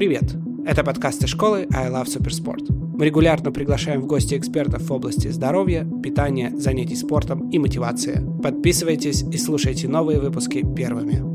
Привет! Это подкасты школы I Love Supersport. Мы регулярно приглашаем в гости экспертов в области здоровья, питания, занятий спортом и мотивации. Подписывайтесь и слушайте новые выпуски первыми.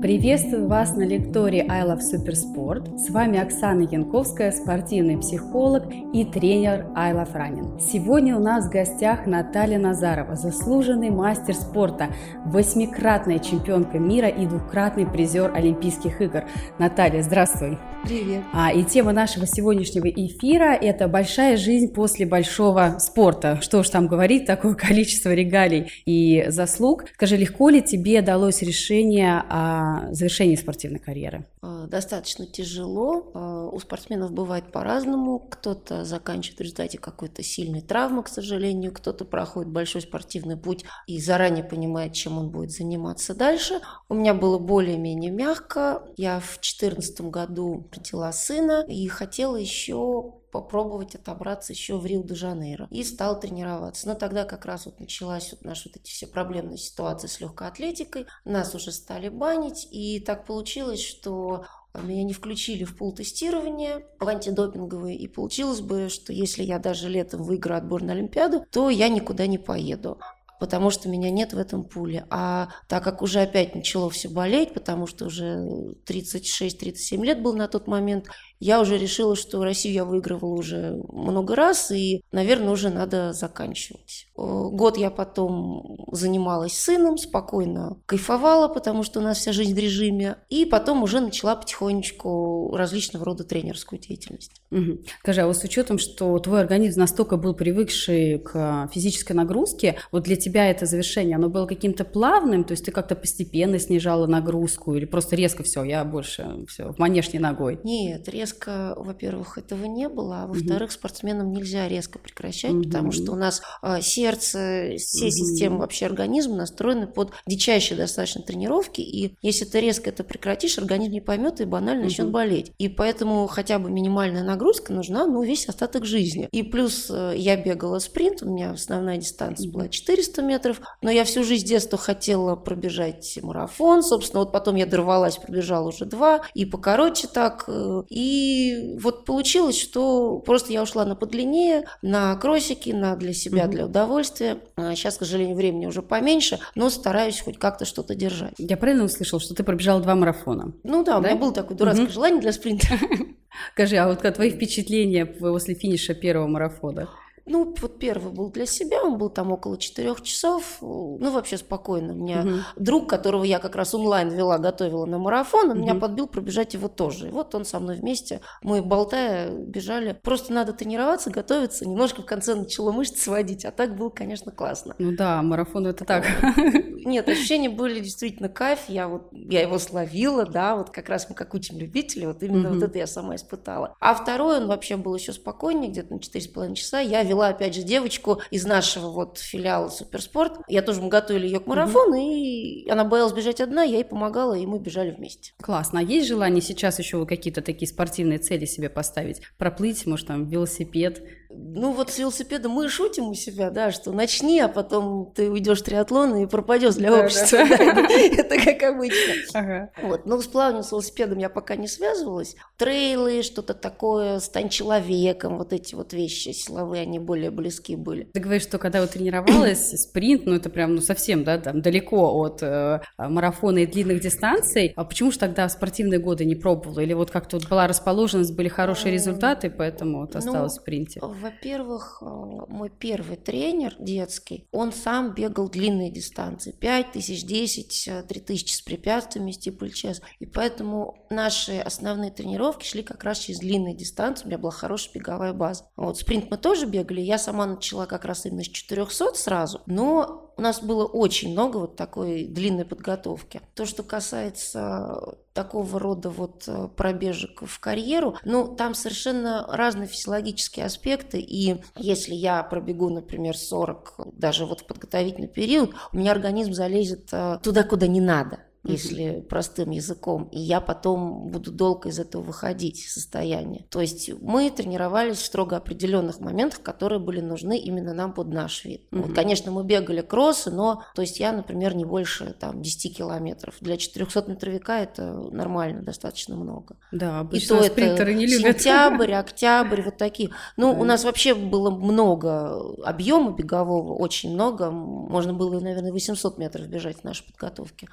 Приветствую вас на лектории I Love Supersport. С вами Оксана Янковская, спортивный психолог и тренер I Love Running. Сегодня у нас в гостях Наталья Назарова, заслуженный мастер спорта, восьмикратная чемпионка мира и двукратный призер Олимпийских игр. Наталья, здравствуй. Привет. А, и тема нашего сегодняшнего эфира – это большая жизнь после большого спорта. Что ж там говорить, такое количество регалий и заслуг. Скажи, легко ли тебе далось решение о завершении спортивной карьеры? А, достаточно тяжело. А, у спортсменов бывает по-разному. Кто-то заканчивает в результате какой-то сильной травмы, к сожалению, кто-то проходит большой спортивный путь и заранее понимает, чем он будет заниматься дальше. У меня было более-менее мягко. Я в 2014 году родила сына и хотела еще попробовать отобраться еще в Рио-де-Жанейро. И стал тренироваться. Но тогда как раз вот началась вот наши вот эти все проблемные ситуации с легкой атлетикой. Нас уже стали банить. И так получилось, что меня не включили в пул тестирования в антидопинговые, и получилось бы, что если я даже летом выиграю отбор на Олимпиаду, то я никуда не поеду потому что меня нет в этом пуле. А так как уже опять начало все болеть, потому что уже 36-37 лет был на тот момент, я уже решила, что Россию я выигрывала уже много раз, и, наверное, уже надо заканчивать. Э, год я потом занималась сыном, спокойно кайфовала, потому что у нас вся жизнь в режиме, и потом уже начала потихонечку различного рода тренерскую деятельность. Угу. Скажи, а вот с учетом, что твой организм настолько был привыкший к физической нагрузке, вот для тебя это завершение, оно было каким-то плавным, то есть ты как-то постепенно снижала нагрузку или просто резко все, я больше все в манеж не ногой? Нет, резко, во-первых, этого не было, а во-вторых, угу. спортсменам нельзя резко прекращать, угу. потому что у нас э, сердце, все угу. системы вообще организма настроены под дичайшие достаточно тренировки, и если ты резко это прекратишь, организм не поймет и банально угу. начнет болеть. И поэтому хотя бы минимальная нагрузка нужна, ну, весь остаток жизни. И плюс э, я бегала спринт, у меня основная дистанция была 400 метров, но я всю жизнь с детства хотела пробежать марафон, собственно, вот потом я дорвалась, пробежала уже два, и покороче так, э, и вот получилось, что просто я ушла на подлиннее, на кросики, на для себя, для удовольствия. Сейчас, а к сожалению, времени уже поменьше, но стараюсь хоть как-то что-то держать. Я правильно услышала, что ты пробежала два марафона? Ну да, да? у меня было такое дурацкое угу. желание для спринта. Скажи, а вот твои впечатления после финиша первого марафона? Ну, вот первый был для себя, он был там около четырех часов, ну, вообще спокойно. У меня угу. друг, которого я как раз онлайн вела, готовила на марафон, он угу. меня подбил пробежать его тоже. И вот он со мной вместе, мы болтая бежали. Просто надо тренироваться, готовиться, немножко в конце начало мышцы сводить, а так было, конечно, классно. Ну да, марафон это так. Нет, ощущения были действительно кайф, я вот, я его словила, да, вот как раз мы как учим любителей, вот именно угу. вот это я сама испытала. А второй, он вообще был еще спокойнее, где-то на четыре с половиной часа, я вела привела, опять же, девочку из нашего вот филиала Суперспорт. Я тоже мы готовили ее к марафону, угу. и она боялась бежать одна, я ей помогала, и мы бежали вместе. Классно. А есть желание сейчас еще какие-то такие спортивные цели себе поставить? Проплыть, может, там, велосипед? Ну вот с велосипедом мы шутим у себя, да, что начни, а потом ты уйдешь в триатлон и пропадешь для да, общества. Это как обычно. Вот. Но с плаванием, с велосипедом я пока не связывалась. Трейлы, что-то такое, стань человеком, вот эти вот вещи силовые, они более близки были. Ты говоришь, что когда вот тренировалась, спринт, ну это прям ну совсем, да, там далеко от э, марафона и длинных дистанций. А почему же тогда в спортивные годы не пробовала? Или вот как-то была расположенность, были хорошие результаты, поэтому вот осталось ну, в спринте? Во-первых, э, мой первый тренер детский, он сам бегал длинные дистанции. 5 тысяч, 10, 3 тысячи с препятствиями, стипль-час. И поэтому наши основные тренировки шли как раз через длинные дистанции. У меня была хорошая беговая база. Вот спринт мы тоже бегали. Я сама начала как раз именно с 400 сразу. Но у нас было очень много вот такой длинной подготовки. То, что касается такого рода вот э, пробежек в карьеру, ну, там совершенно разные физиологические аспекты, и если я пробегу, например, 40, даже вот в подготовительный период, у меня организм залезет э, туда, куда не надо. Если простым языком, и я потом буду долго из этого выходить состояние. То есть мы тренировались в строго определенных моментах, которые были нужны именно нам под наш вид. Угу. Вот, конечно, мы бегали кроссы, но, то есть я, например, не больше там 10 километров. Для 400-метровика это нормально, достаточно много. Да, обычно и то это не любят. Сентябрь, октябрь, вот такие. Ну, да. у нас вообще было много объема бегового, очень много. Можно было, наверное, 800 метров бежать в нашей подготовке.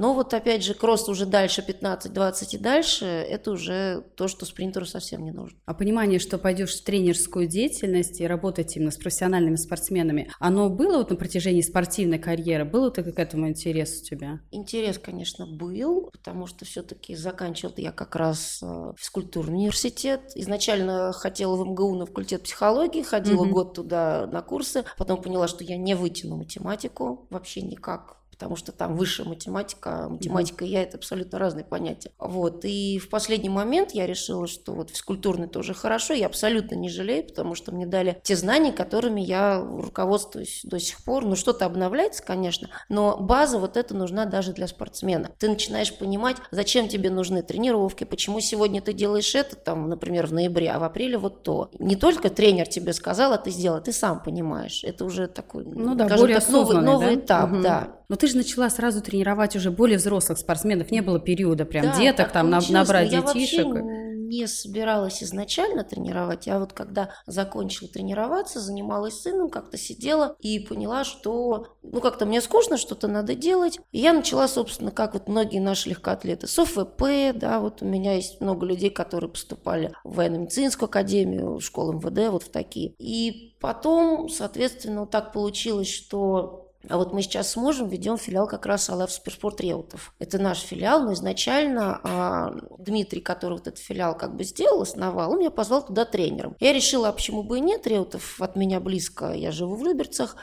Но вот опять же, кросс уже дальше 15-20 и дальше, это уже то, что спринтеру совсем не нужно. А понимание, что пойдешь в тренерскую деятельность и работать именно с профессиональными спортсменами, оно было вот на протяжении спортивной карьеры? Был это к этому интерес у тебя? Интерес, конечно, был, потому что все-таки заканчивал я как раз э, физкультурный университет. Изначально хотела в МГУ на факультет психологии, ходила mm-hmm. год туда на курсы, потом поняла, что я не вытяну математику вообще никак потому что там высшая математика, математика и я – это абсолютно разные понятия. Вот, и в последний момент я решила, что вот физкультурный тоже хорошо, я абсолютно не жалею, потому что мне дали те знания, которыми я руководствуюсь до сих пор. Ну, что-то обновляется, конечно, но база вот эта нужна даже для спортсмена. Ты начинаешь понимать, зачем тебе нужны тренировки, почему сегодня ты делаешь это, там, например, в ноябре, а в апреле вот то. Не только тренер тебе сказал, а ты сделал, ты сам понимаешь. Это уже такой, ну да, более так, новый, новый да? этап, угу. да. Но ты же начала сразу тренировать уже более взрослых спортсменов, не было периода прям да, деток, там набрать детишек. Я не собиралась изначально тренировать, я вот когда закончила тренироваться, занималась сыном, как-то сидела и поняла, что ну как-то мне скучно, что-то надо делать. И я начала, собственно, как вот многие наши легкоатлеты, с ОФП, да, вот у меня есть много людей, которые поступали в военно-медицинскую академию, в школу МВД, вот в такие. И потом, соответственно, вот так получилось, что а вот мы сейчас с мужем ведем филиал как раз Алаф Суперспорт Реутов. Это наш филиал, но изначально а, Дмитрий, который вот этот филиал как бы сделал, основал, он меня позвал туда тренером. Я решила, а почему бы и нет, Реутов от меня близко, я живу в Люберцах,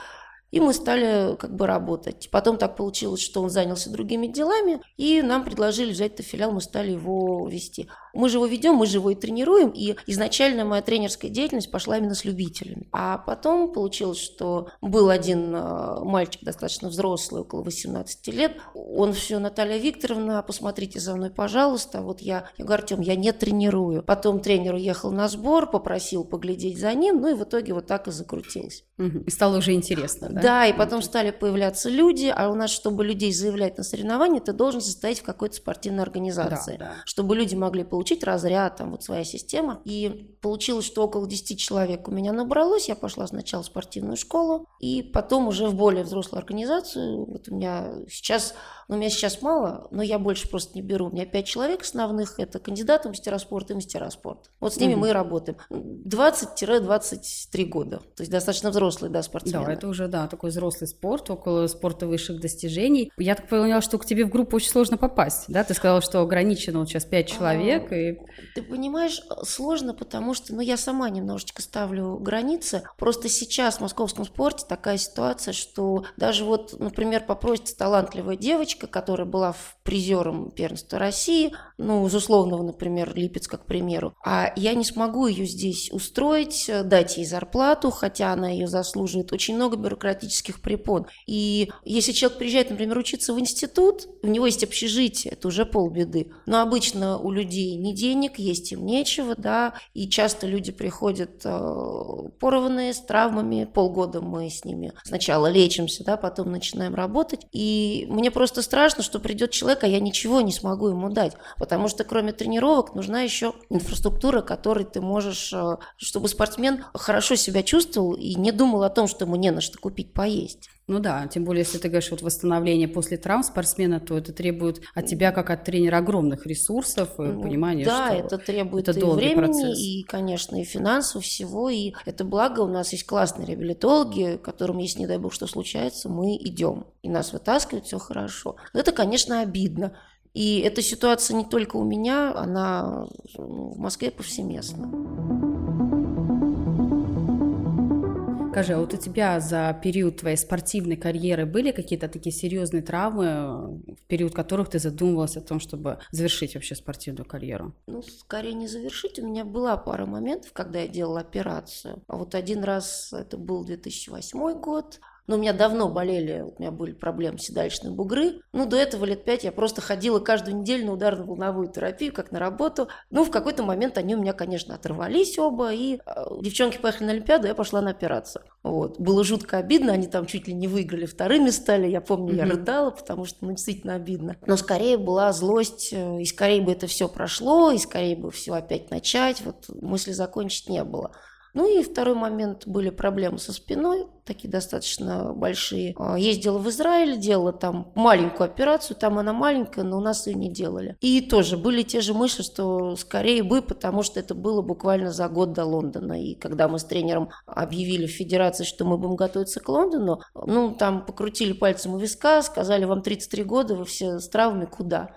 и мы стали как бы работать. Потом так получилось, что он занялся другими делами, и нам предложили взять этот филиал, мы стали его вести. Мы же его ведем, мы же его и тренируем, и изначально моя тренерская деятельность пошла именно с любителями. А потом получилось, что был один э, мальчик достаточно взрослый, около 18 лет, он все, Наталья Викторовна, посмотрите за мной, пожалуйста, вот я, я говорю, Артем, я не тренирую. Потом тренер уехал на сбор, попросил поглядеть за ним, ну и в итоге вот так и закрутилось. И стало уже интересно, да? Да, и потом стали появляться люди, а у нас, чтобы людей заявлять на соревнования, ты должен состоять в какой-то спортивной организации, да, да. чтобы люди могли получить получить разряд, там вот своя система. И получилось, что около 10 человек у меня набралось. Я пошла сначала в спортивную школу, и потом уже в более взрослую организацию. Вот у меня сейчас но у меня сейчас мало, но я больше просто не беру. У меня пять человек основных, это кандидаты мастера спорта и мастера спорта. Вот с ними угу. мы и работаем. 20-23 года, то есть достаточно взрослые, да, спортсмены. Да, это уже, да, такой взрослый спорт, около спорта высших достижений. Я так поняла, что к тебе в группу очень сложно попасть, да? Ты сказала, что ограничено вот сейчас пять человек. А, и... Ты понимаешь, сложно, потому что, ну, я сама немножечко ставлю границы. Просто сейчас в московском спорте такая ситуация, что даже вот, например, попросится талантливая девочка, девочка, которая была призером первенства России, ну, из условного, например, Липецка, к примеру, а я не смогу ее здесь устроить, дать ей зарплату, хотя она ее заслуживает. Очень много бюрократических препон. И если человек приезжает, например, учиться в институт, у него есть общежитие, это уже полбеды. Но обычно у людей не денег, есть им нечего, да, и часто люди приходят э, порванные, с травмами, полгода мы с ними сначала лечимся, да, потом начинаем работать, и мне просто страшно, что придет человек, а я ничего не смогу ему дать, потому что кроме тренировок нужна еще инфраструктура, которой ты можешь, э, чтобы спортсмен хорошо себя чувствовал и не думал о том, что ему не на что купить поесть. Ну да, тем более, если ты говоришь вот восстановление после травм спортсмена, то это требует от тебя, как от тренера, огромных ресурсов, ну, понимания, да, что это требует это и времени, процесс. и, конечно, и финансов, всего, и это благо, у нас есть классные реабилитологи, которым, если, не дай бог, что случается, мы идем, и нас вытаскивают, все хорошо. Но это, конечно, обидно, и эта ситуация не только у меня, она ну, в Москве повсеместно. Скажи, а вот у тебя за период твоей спортивной карьеры были какие-то такие серьезные травмы, в период которых ты задумывалась о том, чтобы завершить вообще спортивную карьеру? Ну, скорее не завершить. У меня была пара моментов, когда я делала операцию. А вот один раз, это был 2008 год, Но у меня давно болели, у меня были проблемы седалищные бугры. Ну, до этого лет пять я просто ходила каждую неделю на ударно-волновую терапию, как на работу. Ну, в какой-то момент они у меня, конечно, оторвались оба, и э, девчонки поехали на Олимпиаду, я пошла на операцию. Вот. Было жутко обидно, они там чуть ли не выиграли, вторыми стали. Я помню, я рыдала, потому что, ну, действительно обидно. Но скорее была злость, э, и скорее бы это все прошло, и скорее бы все опять начать. Вот мысли закончить не было. Ну и второй момент были проблемы со спиной, такие достаточно большие. А, ездила в Израиль, делала там маленькую операцию, там она маленькая, но у нас ее не делали. И тоже были те же мысли, что скорее бы, потому что это было буквально за год до Лондона. И когда мы с тренером объявили в федерации, что мы будем готовиться к Лондону, ну там покрутили пальцем у виска, сказали, вам 33 года, вы все с травмами, куда?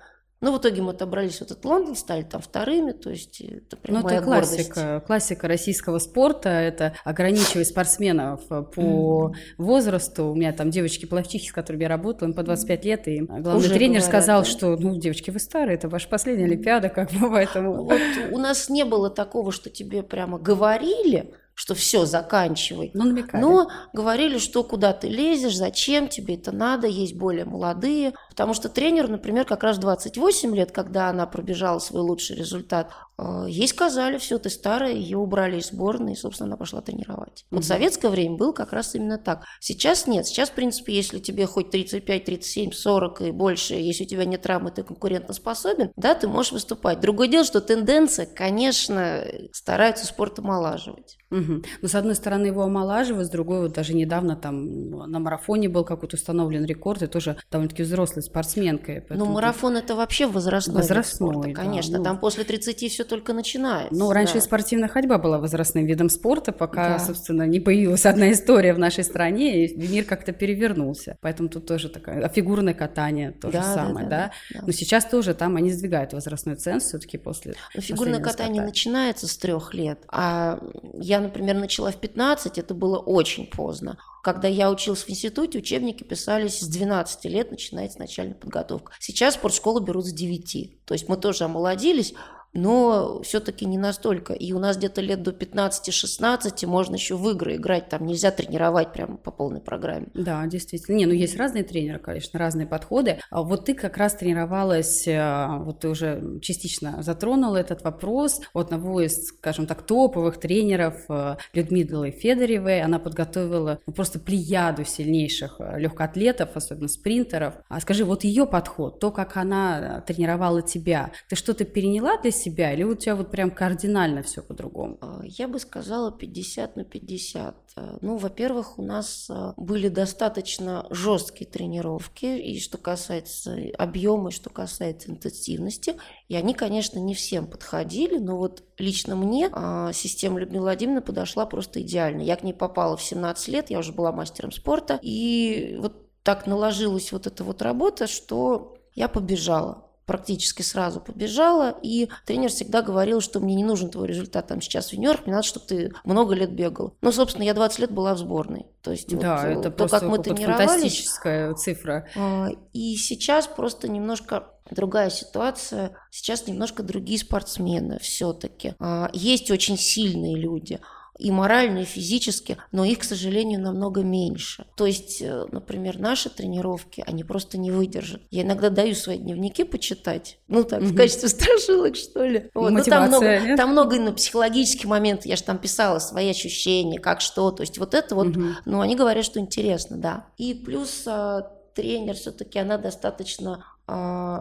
Ну, в итоге мы отобрались в этот Лондон, стали там вторыми, то есть это прям ну, моя это классика, гордость. классика российского спорта, это ограничивать спортсменов по mm-hmm. возрасту. У меня там девочки-пловчихи, с которыми я работала, им по 25 лет, и главный Уже тренер говорят, сказал, да? что, ну, девочки, вы старые, это ваша последняя Олимпиада, как бы, поэтому... Вот у нас не было такого, что тебе прямо говорили, что все, заканчивай. Ну, намекали. Но говорили, что куда ты лезешь, зачем тебе это надо, есть более молодые. Потому что тренер, например, как раз 28 лет, когда она пробежала свой лучший результат, э, ей сказали, все, ты старая, ее убрали из сборной, и, собственно, она пошла тренировать. Вот в советское время был как раз именно так. Сейчас нет. Сейчас, в принципе, если тебе хоть 35, 37, 40 и больше, если у тебя нет травмы, ты конкурентоспособен, да, ты можешь выступать. Другое дело, что тенденция, конечно, стараются спорт омолаживать. Угу. Но с одной стороны его омолаживают, с другой вот даже недавно там на марафоне был какой-то установлен рекорд, и тоже довольно-таки взрослый спортсменкой. Ну, марафон это вообще возрастной, возрастной спорта, да, конечно. Ну, там после 30 все только начинается. Ну, раньше да. спортивная ходьба была возрастным видом спорта, пока, да. собственно, не появилась одна история в нашей стране, и мир как-то перевернулся. Поэтому тут тоже такая... А фигурное катание то да, же самое, да, да? да? Но сейчас тоже там они сдвигают возрастной ценз все-таки после... Но фигурное катание начинается с трех лет, а я, например, начала в 15, это было очень поздно. Когда я учился в институте, учебники писались с 12 лет, начинается начальная подготовка. Сейчас спортшколу берут с 9. То есть мы тоже омолодились, но все-таки не настолько. И у нас где-то лет до 15-16 можно еще в игры играть, там нельзя тренировать прямо по полной программе. Да, действительно. Не, ну есть разные тренеры, конечно, разные подходы. А вот ты как раз тренировалась, э, вот ты уже частично затронула этот вопрос, у одного из, скажем так, топовых тренеров э, Людмилы Федоревой. Она подготовила ну, просто плеяду сильнейших э, легкоатлетов, особенно спринтеров. А скажи, вот ее подход, то, как она тренировала тебя, ты что-то переняла для себя, или у тебя вот прям кардинально все по-другому? А, я бы сказала 50 на 50. А, ну, во-первых, у нас а, были достаточно жесткие тренировки, и что касается объема, и что касается интенсивности. И они, конечно, не всем подходили, но вот лично мне система Людмилы Владимировны подошла просто идеально. Я к ней попала в 17 лет, я уже была мастером спорта, и вот так наложилась вот эта вот работа, что я побежала практически сразу побежала, и тренер всегда говорил, что мне не нужен твой результат там сейчас в юниорах, мне надо, чтобы ты много лет бегал. Ну, собственно, я 20 лет была в сборной. То есть да, вот, это то, как мы тренировались. фантастическая цифра. А, и сейчас просто немножко другая ситуация. Сейчас немножко другие спортсмены все-таки. А, есть очень сильные люди – и морально, и физически, но их, к сожалению, намного меньше. То есть, э, например, наши тренировки, они просто не выдержат. Я иногда даю свои дневники почитать, ну так, в качестве страшилок, что ли. Вот. Ну, там много, нет? там много именно психологических моментов, я же там писала свои ощущения, как что, то есть вот это вот, ну, они говорят, что интересно, да. И плюс а, тренер все-таки она достаточно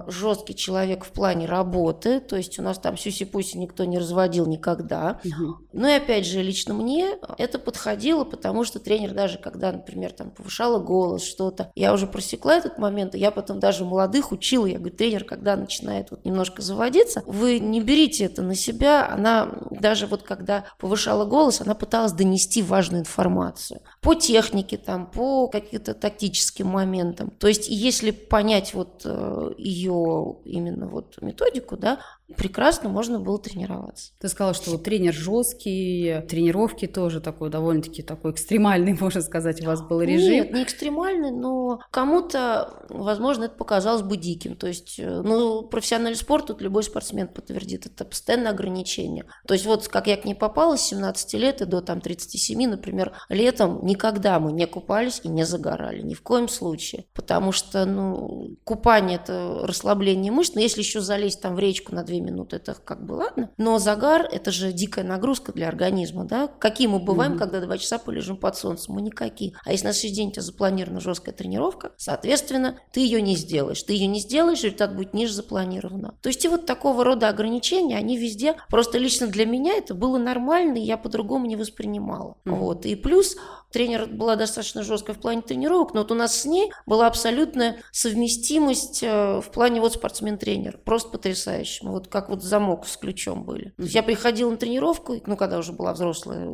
жесткий человек в плане работы, то есть у нас там сюси-пуси никто не разводил никогда. Угу. Ну и опять же, лично мне это подходило, потому что тренер даже, когда, например, там повышала голос, что-то, я уже просекла этот момент, я потом даже молодых учила, я говорю, тренер, когда начинает вот немножко заводиться, вы не берите это на себя, она даже вот когда повышала голос, она пыталась донести важную информацию по технике, там, по каким-то тактическим моментам. То есть если понять вот э, ее именно вот методику, да, прекрасно можно было тренироваться. Ты сказала, что вот тренер жесткий, тренировки тоже такой довольно-таки такой экстремальный, можно сказать, у вас был режим. Нет, не экстремальный, но кому-то, возможно, это показалось бы диким. То есть, э, ну, профессиональный спорт, тут любой спортсмен подтвердит, это постоянное ограничение. То есть вот как я к ней попала с 17 лет и до там 37, например, летом никогда мы не купались и не загорали, ни в коем случае. Потому что, ну, купание – это расслабление мышц, но если еще залезть там в речку на 2 минуты, это как бы ладно. Но загар – это же дикая нагрузка для организма, да? Какие мы бываем, mm-hmm. когда 2 часа полежим под солнцем? Мы никакие. А если на следующий день у тебя запланирована жесткая тренировка, соответственно, ты ее не сделаешь. Ты ее не сделаешь, результат будет ниже запланированного. То есть и вот такого рода ограничения, они везде. Просто лично для меня это было нормально, и я по-другому не воспринимала. Mm-hmm. Вот. И плюс тренер была достаточно жесткая в плане тренировок, но вот у нас с ней была абсолютная совместимость э, в плане вот спортсмен-тренер. Просто потрясающе. Мы вот как вот замок с ключом были. То есть я приходила на тренировку, ну, когда уже была взрослая,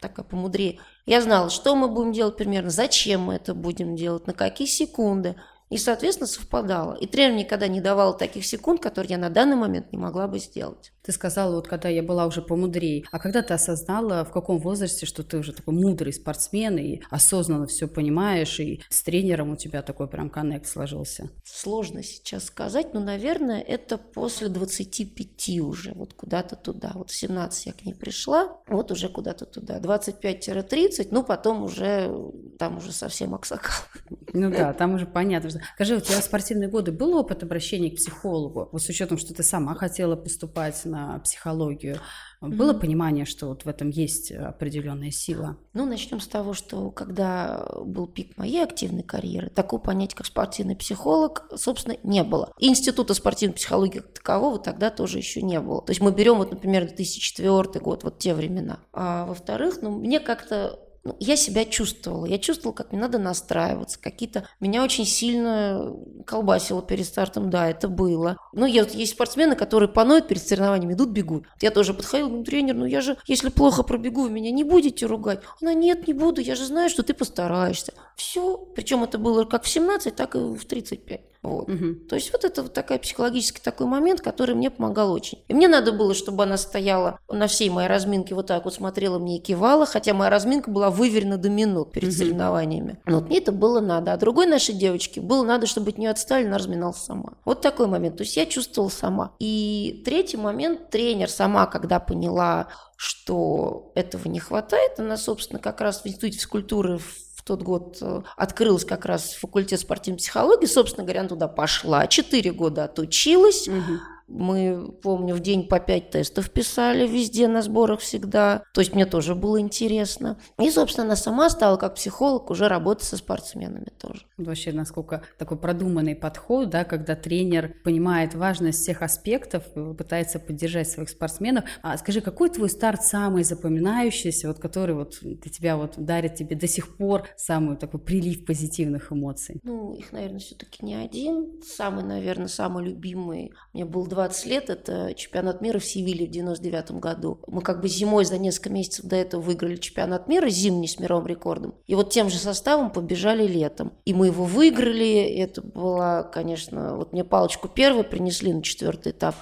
такая помудрее, я знала, что мы будем делать примерно, зачем мы это будем делать, на какие секунды. И, соответственно, совпадало. И тренер никогда не давал таких секунд, которые я на данный момент не могла бы сделать. Ты сказала, вот когда я была уже помудрее, а когда ты осознала, в каком возрасте, что ты уже такой мудрый спортсмен и осознанно все понимаешь, и с тренером у тебя такой прям коннект сложился? Сложно сейчас сказать, но, наверное, это после 25 уже, вот куда-то туда. Вот в 17 я к ней пришла, вот уже куда-то туда. 25-30, ну потом уже, там уже совсем аксакал. Ну да, там уже понятно, Скажи, у тебя в спортивные годы был опыт обращения к психологу? Вот с учетом, что ты сама хотела поступать на психологию, было mm-hmm. понимание, что вот в этом есть определенная сила? Ну, начнем с того, что когда был пик моей активной карьеры, такого понятия, как спортивный психолог, собственно, не было. Института спортивной психологии как такового тогда тоже еще не было. То есть мы берем, вот, например, 2004 год, вот те времена. А во-вторых, ну, мне как-то ну, я себя чувствовала. Я чувствовала, как мне надо настраиваться. Какие-то... Меня очень сильно колбасило перед стартом. Да, это было. Ну, я, вот есть спортсмены, которые поноют перед соревнованиями, идут, бегут. Я тоже подходила, говорю, тренер, ну я же, если плохо пробегу, вы меня не будете ругать? Она, нет, не буду, я же знаю, что ты постараешься. Все. Причем это было как в 17, так и в 35. Вот. Угу. То есть вот это вот такой психологический такой момент, который мне помогал очень. И мне надо было, чтобы она стояла на всей моей разминке, вот так вот смотрела мне и кивала, хотя моя разминка была выверена до минут перед угу. соревнованиями. Но вот мне это было надо. А другой нашей девочке было надо, чтобы от нее отстали, она разминалась сама. Вот такой момент. То есть я чувствовала сама. И третий момент, тренер сама, когда поняла, что этого не хватает, она, собственно, как раз в Институте физкультуры в в тот год э, открылась как раз факультет спортивной психологии, собственно говоря, она туда пошла, четыре года отучилась, угу. Мы, помню, в день по пять тестов писали везде на сборах всегда. То есть мне тоже было интересно. И, собственно, она сама стала как психолог уже работать со спортсменами тоже. Вообще, насколько такой продуманный подход, да, когда тренер понимает важность всех аспектов, пытается поддержать своих спортсменов. А скажи, какой твой старт самый запоминающийся, вот который вот для тебя вот дарит тебе до сих пор самый такой прилив позитивных эмоций? Ну, их, наверное, все-таки не один. Самый, наверное, самый любимый. Мне был два 20 лет, это чемпионат мира в Севиле в 99 году. Мы как бы зимой за несколько месяцев до этого выиграли чемпионат мира, зимний с мировым рекордом. И вот тем же составом побежали летом. И мы его выиграли, это была, конечно, вот мне палочку первой принесли на четвертый этап.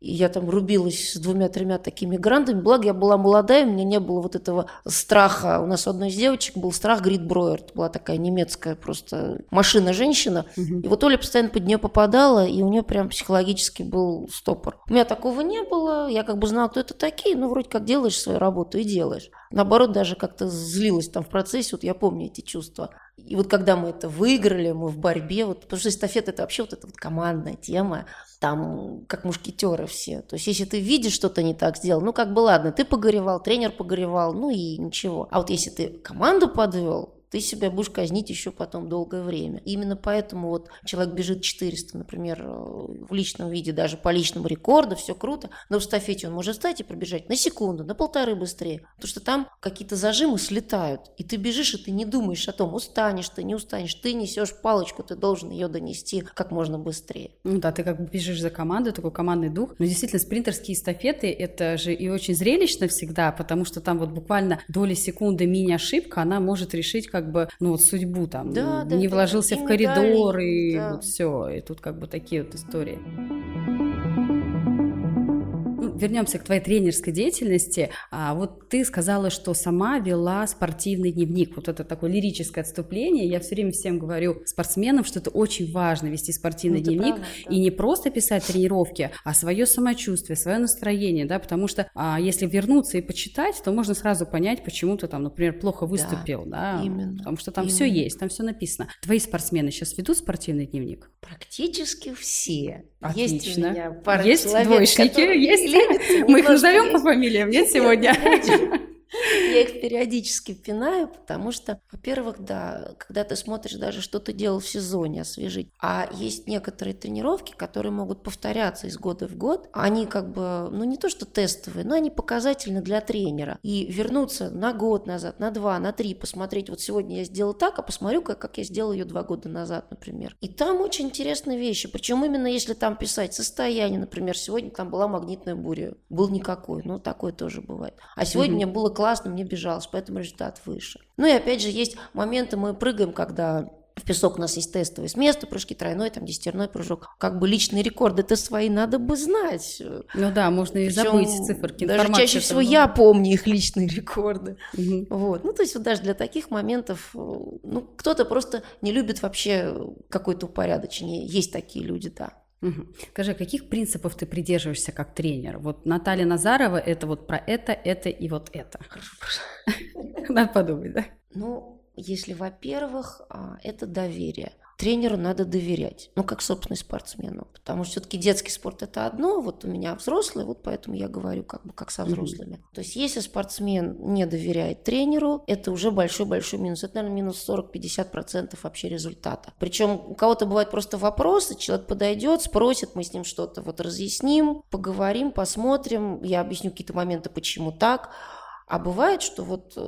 И я там рубилась с двумя-тремя такими грандами. Благо, я была молодая, у меня не было вот этого страха. У нас у одной из девочек был страх Грит Броер. Это была такая немецкая просто машина-женщина. Угу. И вот Оля постоянно под нее попадала, и у нее прям психологически был стопор. У меня такого не было. Я как бы знала, кто это такие. Ну, вроде как делаешь свою работу и делаешь. Наоборот, даже как-то злилась там в процессе. Вот я помню эти чувства. И вот когда мы это выиграли, мы в борьбе, вот, потому что эстафета – это вообще вот эта вот командная тема, там как мушкетеры все. То есть если ты видишь что-то не так сделал, ну как бы ладно, ты погоревал, тренер погоревал, ну и ничего. А вот если ты команду подвел, ты себя будешь казнить еще потом долгое время. Именно поэтому вот человек бежит 400, например, э, в личном виде, даже по личному рекорду, все круто, но в стафете он может встать и пробежать на секунду, на полторы быстрее, потому что там какие-то зажимы слетают, и ты бежишь, и ты не думаешь о том, устанешь ты, не устанешь, ты несешь палочку, ты должен ее донести как можно быстрее. Ну да, ты как бы бежишь за команду, такой командный дух, но действительно спринтерские эстафеты, это же и очень зрелищно всегда, потому что там вот буквально доли секунды мини-ошибка, она может решить как бы, ну вот судьбу там, да, не да, вложился да, в коридор и да. вот все, и тут как бы такие вот истории. Вернемся к твоей тренерской деятельности. А, вот ты сказала, что сама вела спортивный дневник. Вот это такое лирическое отступление. Я все время всем говорю спортсменам, что это очень важно вести спортивный ну, дневник правда, да. и не просто писать тренировки, а свое самочувствие, свое настроение, да, потому что а, если вернуться и почитать, то можно сразу понять, почему ты там, например, плохо выступил, да, да именно, потому что там именно. все есть, там все написано. Твои спортсмены сейчас ведут спортивный дневник? Практически все. Отлично. Есть у меня пара есть человек, двоечники, есть. Мы их назовем по фамилиям, нет, сегодня? Я их периодически пинаю, потому что, во-первых, да, когда ты смотришь даже, что ты делал в сезоне, освежить. А есть некоторые тренировки, которые могут повторяться из года в год. Они как бы, ну не то что тестовые, но они показательны для тренера. И вернуться на год назад, на два, на три, посмотреть, вот сегодня я сделал так, а посмотрю, как, как я сделал ее два года назад, например. И там очень интересные вещи. Причем именно если там писать состояние, например, сегодня там была магнитная буря. Был никакой, ну такое тоже бывает. А сегодня mm-hmm. мне было классно, мне бежалось, поэтому результат выше. Ну и опять же есть моменты, мы прыгаем, когда в песок у нас есть тестовые с места, прыжки тройной, там десятерной прыжок. Как бы личные рекорды-то свои надо бы знать. Ну да, можно и Причем забыть циферки. Даже чаще всего было. я помню их личные рекорды. Угу. Вот. Ну то есть вот даже для таких моментов, ну кто-то просто не любит вообще какое-то упорядочение. Есть такие люди, да. Угу. Скажи, каких принципов ты придерживаешься как тренер? Вот Наталья Назарова это вот про это, это и вот это. Хорошо, хорошо. Надо подумать, да? Ну, если, во-первых, а, это доверие – тренеру надо доверять, ну, как, собственно, спортсмену. Потому что все-таки детский спорт – это одно, вот у меня взрослый, вот поэтому я говорю как бы как со взрослыми. Mm-hmm. То есть если спортсмен не доверяет тренеру, это уже большой-большой минус. Это, наверное, минус 40-50% вообще результата. Причем у кого-то бывают просто вопросы, человек подойдет, спросит, мы с ним что-то вот разъясним, поговорим, посмотрим, я объясню какие-то моменты, почему так, а бывает, что вот, э,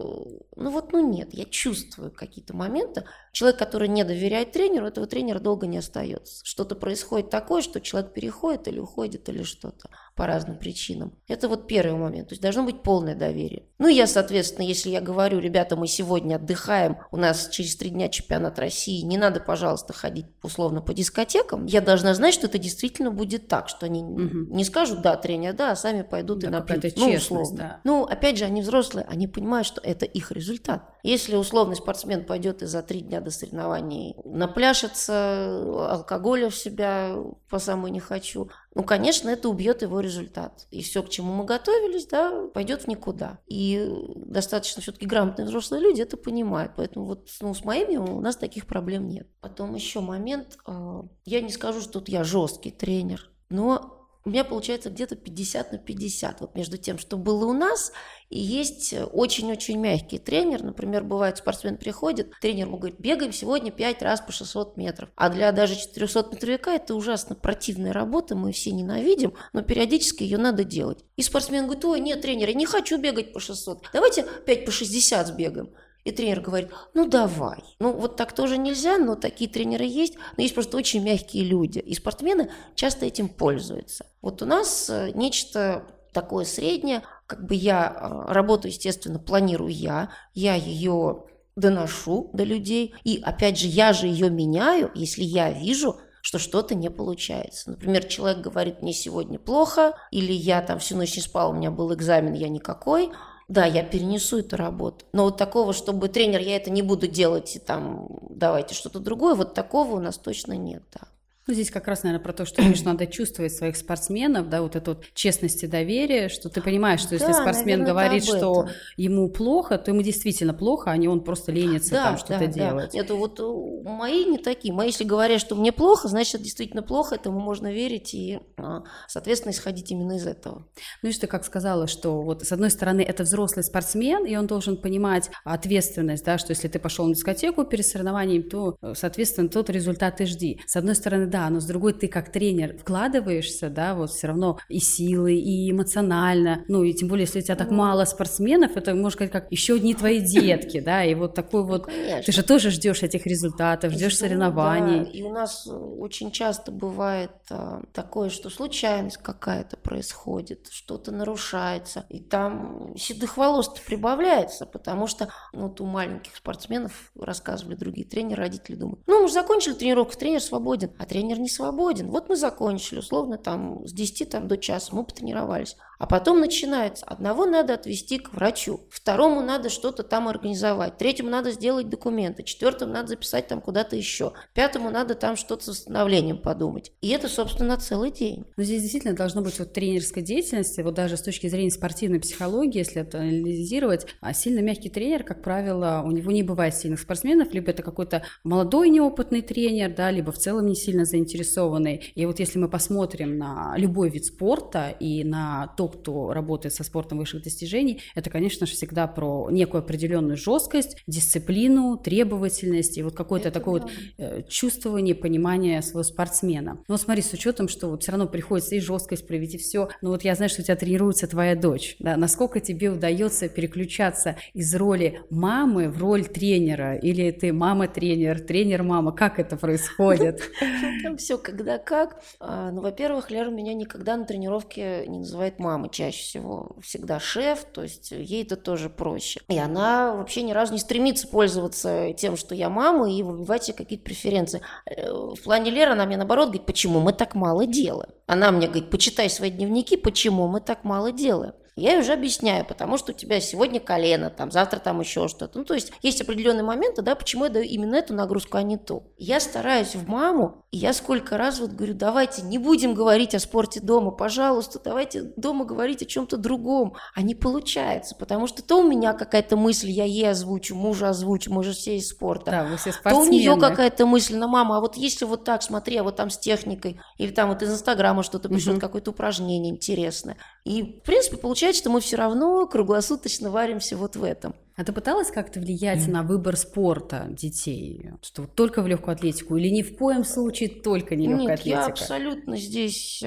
ну вот, ну нет, я чувствую какие-то моменты. Человек, который не доверяет тренеру, этого тренера долго не остается. Что-то происходит такое, что человек переходит или уходит, или что-то по разным причинам. Это вот первый момент. То есть должно быть полное доверие. Ну, я, соответственно, если я говорю, ребята, мы сегодня отдыхаем, у нас через три дня чемпионат России, не надо, пожалуйста, ходить условно по дискотекам, я должна знать, что это действительно будет так, что они угу. не скажут, да, тренер, да, а сами пойдут да, и напьются. Ну, условно. Да. Ну, опять же, они взрослые, они понимают, что это их результат. Если условный спортсмен пойдет и за три дня до соревнований напляшется, алкоголя в себя по самой не хочу, ну, конечно, это убьет его результат. И все, к чему мы готовились, да, пойдет в никуда. И достаточно все-таки грамотные взрослые люди это понимают. Поэтому вот ну, с моими у нас таких проблем нет. Потом еще момент. А, я не скажу, что тут я жесткий тренер, но у меня получается где-то 50 на 50. Вот между тем, что было у нас, и есть очень-очень мягкий тренер. Например, бывает, спортсмен приходит, тренер ему говорит, бегаем сегодня 5 раз по 600 метров. А для даже 400 метровика это ужасно противная работа, мы все ненавидим, но периодически ее надо делать. И спортсмен говорит, ой, нет, тренер, я не хочу бегать по 600, давайте 5 по 60 сбегаем. И тренер говорит, ну давай. Ну вот так тоже нельзя, но такие тренеры есть. Но есть просто очень мягкие люди. И спортсмены часто этим пользуются. Вот у нас э, нечто такое среднее. Как бы я э, работу, естественно, планирую я. Я ее доношу до людей. И опять же, я же ее меняю, если я вижу, что что-то не получается. Например, человек говорит, мне сегодня плохо, или я там всю ночь не спал, у меня был экзамен, я никакой – да, я перенесу эту работу. Но вот такого, чтобы тренер, я это не буду делать, и там давайте что-то другое, вот такого у нас точно нет, да. Ну, здесь как раз, наверное, про то, что, конечно, надо чувствовать своих спортсменов, да, вот эту вот честность и доверие, что ты понимаешь, что если да, спортсмен наверное, говорит, что ему плохо, то ему действительно плохо, а не он просто ленится да, там что-то да, делать. Да. Это вот э, мои не такие. Мои, если говорят, что мне плохо, значит, это действительно плохо, этому можно верить и, а, соответственно, исходить именно из этого. Ну и что, как сказала, что вот с одной стороны это взрослый спортсмен, и он должен понимать ответственность, да, что если ты пошел на дискотеку перед соревнованием, то, э, соответственно, тот результат и жди. С одной стороны, да, да, но с другой ты как тренер вкладываешься, да, вот все равно и силы, и эмоционально, ну и тем более, если у тебя так мало спортсменов, это, можно сказать, как еще одни твои детки, да, и вот такой вот, ну, ты же тоже ждешь этих результатов, ждешь соревнований. Да, и у нас очень часто бывает а, такое, что случайность какая-то происходит, что-то нарушается, и там седых волос прибавляется, потому что ну, вот у маленьких спортсменов рассказывали другие тренеры, родители думают, ну мы же закончили тренировку, тренер свободен, а тренер тренер не свободен. Вот мы закончили, условно, там с 10 там, до часа мы потренировались. А потом начинается. Одного надо отвести к врачу, второму надо что-то там организовать, третьему надо сделать документы, четвертому надо записать там куда-то еще, пятому надо там что-то с восстановлением подумать. И это, собственно, целый день. Но здесь действительно должно быть вот тренерской деятельности, вот даже с точки зрения спортивной психологии, если это анализировать, а сильно мягкий тренер, как правило, у него не бывает сильных спортсменов, либо это какой-то молодой неопытный тренер, да, либо в целом не сильно заинтересованный. И вот если мы посмотрим на любой вид спорта и на то, кто работает со спортом высших достижений, это, конечно же, всегда про некую определенную жесткость, дисциплину, требовательность и вот какое-то такое вот э, чувствование, понимание своего спортсмена. Но смотри, с учетом, что вот все равно приходится и жесткость проявить, и все. Но вот я знаю, что у тебя тренируется твоя дочь. Да? Насколько тебе удается переключаться из роли мамы в роль тренера? Или ты мама-тренер, тренер-мама? Как это происходит? Там все когда как. А, ну, во-первых, Лера меня никогда на тренировке не называет мамой чаще всего. Всегда шеф, то есть ей это тоже проще. И она вообще ни разу не стремится пользоваться тем, что я мама, и выбивать себе какие-то преференции. Э, в плане Леры она мне наоборот говорит, почему мы так мало делаем. Она мне говорит, почитай свои дневники, почему мы так мало делаем. Я ей уже объясняю, потому что у тебя сегодня колено, там, завтра там еще что-то. Ну, то есть есть определенные моменты, да, почему я даю именно эту нагрузку, а не ту. Я стараюсь в маму, и я сколько раз вот говорю, давайте не будем говорить о спорте дома, пожалуйста, давайте дома говорить о чем-то другом. А не получается, потому что то у меня какая-то мысль, я ей озвучу, мужа озвучу, мы же все из спорта. Да, вы все То у нее какая-то мысль, на мама, а вот если вот так, смотри, а вот там с техникой, или там вот из Инстаграма что-то пришло, угу. какое-то упражнение интересное. И, в принципе, получается, что мы все равно круглосуточно варимся вот в этом. А ты пыталась как-то влиять mm. на выбор спорта детей? Что вот только в легкую атлетику или ни в коем случае только не легкая Нет, атлетика? я абсолютно здесь э,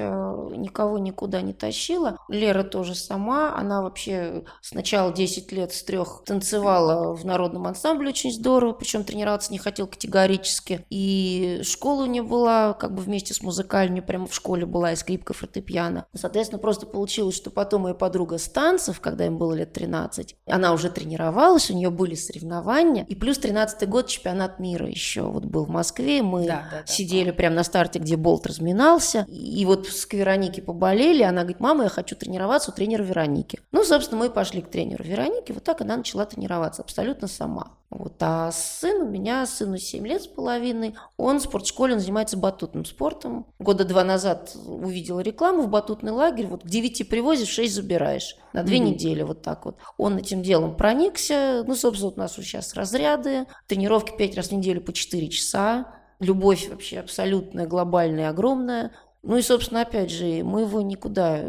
никого никуда не тащила. Лера тоже сама. Она вообще сначала 10 лет с трех танцевала в народном ансамбле очень здорово, причем тренироваться не хотел категорически. И школа у нее была как бы вместе с музыкальной, прямо в школе была и скрипка, фортепиано. Соответственно, просто получилось, что потом моя подруга с танцев, когда им было лет 13, она уже тренировалась тренировалась, у нее были соревнования, и плюс 13-й год чемпионат мира еще вот был в Москве, мы да, да, сидели да. прямо на старте, где болт разминался, и вот с Вероники поболели, она говорит, мама, я хочу тренироваться у тренера Вероники. Ну, собственно, мы пошли к тренеру Вероники, вот так она начала тренироваться абсолютно сама. Вот. А сын у меня, сыну 7 лет с половиной, он в спортшколе, он занимается батутным спортом. Года два назад увидела рекламу в батутный лагерь, вот к 9 привозишь, 6 забираешь. На две mm-hmm. недели вот так вот. Он этим делом проникся. Ну, собственно, у нас сейчас разряды, тренировки 5 раз в неделю по 4 часа. Любовь вообще абсолютная, глобальная, огромная. Ну и, собственно, опять же, мы его никуда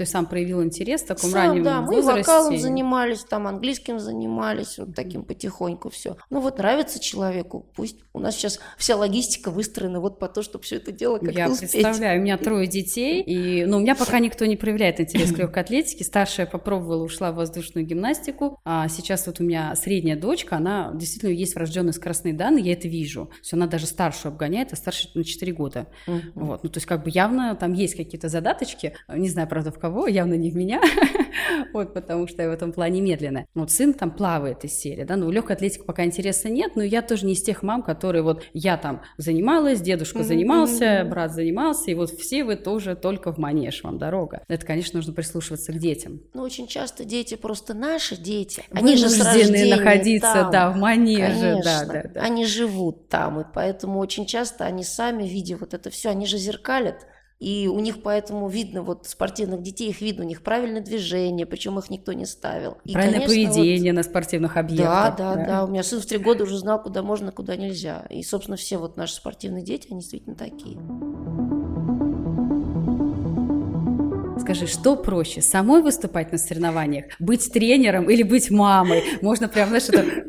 ты сам проявил интерес в таком сам, раннем да, возрасте? мы вокалом занимались, там английским занимались, вот таким потихоньку все. Ну вот нравится человеку, пусть у нас сейчас вся логистика выстроена вот по то, чтобы все это дело как-то Я успеть. представляю, у меня трое детей, и, ну, у меня пока никто не проявляет интерес к легкой атлетике. Старшая попробовала, ушла в воздушную гимнастику, а сейчас вот у меня средняя дочка, она действительно есть врожденные скоростные данные, я это вижу. То есть она даже старшую обгоняет, а старше на 4 года. Вот, ну то есть как бы явно там есть какие-то задаточки, не знаю, правда, в кого, явно не в меня, вот, потому что я в этом плане медленная. Вот сын там плавает из серии, да, ну, легкой атлетики пока интереса нет, но я тоже не из тех мам, которые вот, я там занималась, дедушка занимался, брат занимался, и вот все вы тоже только в манеж вам дорога. Это, конечно, нужно прислушиваться к детям. Ну, очень часто дети просто наши дети. Они же с находиться, там. да, в манеже, Конечно. да, да, да. Они живут там, и поэтому очень часто они сами, видя вот это все, они же зеркалят и у них поэтому видно, вот спортивных детей, их видно, у них правильное движение, причем их никто не ставил. И, Правильное конечно, поведение вот, на спортивных объектах. Да, да, да, да. У меня сын в три года уже знал, куда можно, куда нельзя. И, собственно, все вот наши спортивные дети, они действительно такие. Скажи, что проще, самой выступать на соревнованиях, быть тренером или быть мамой? Можно прям, знаешь, это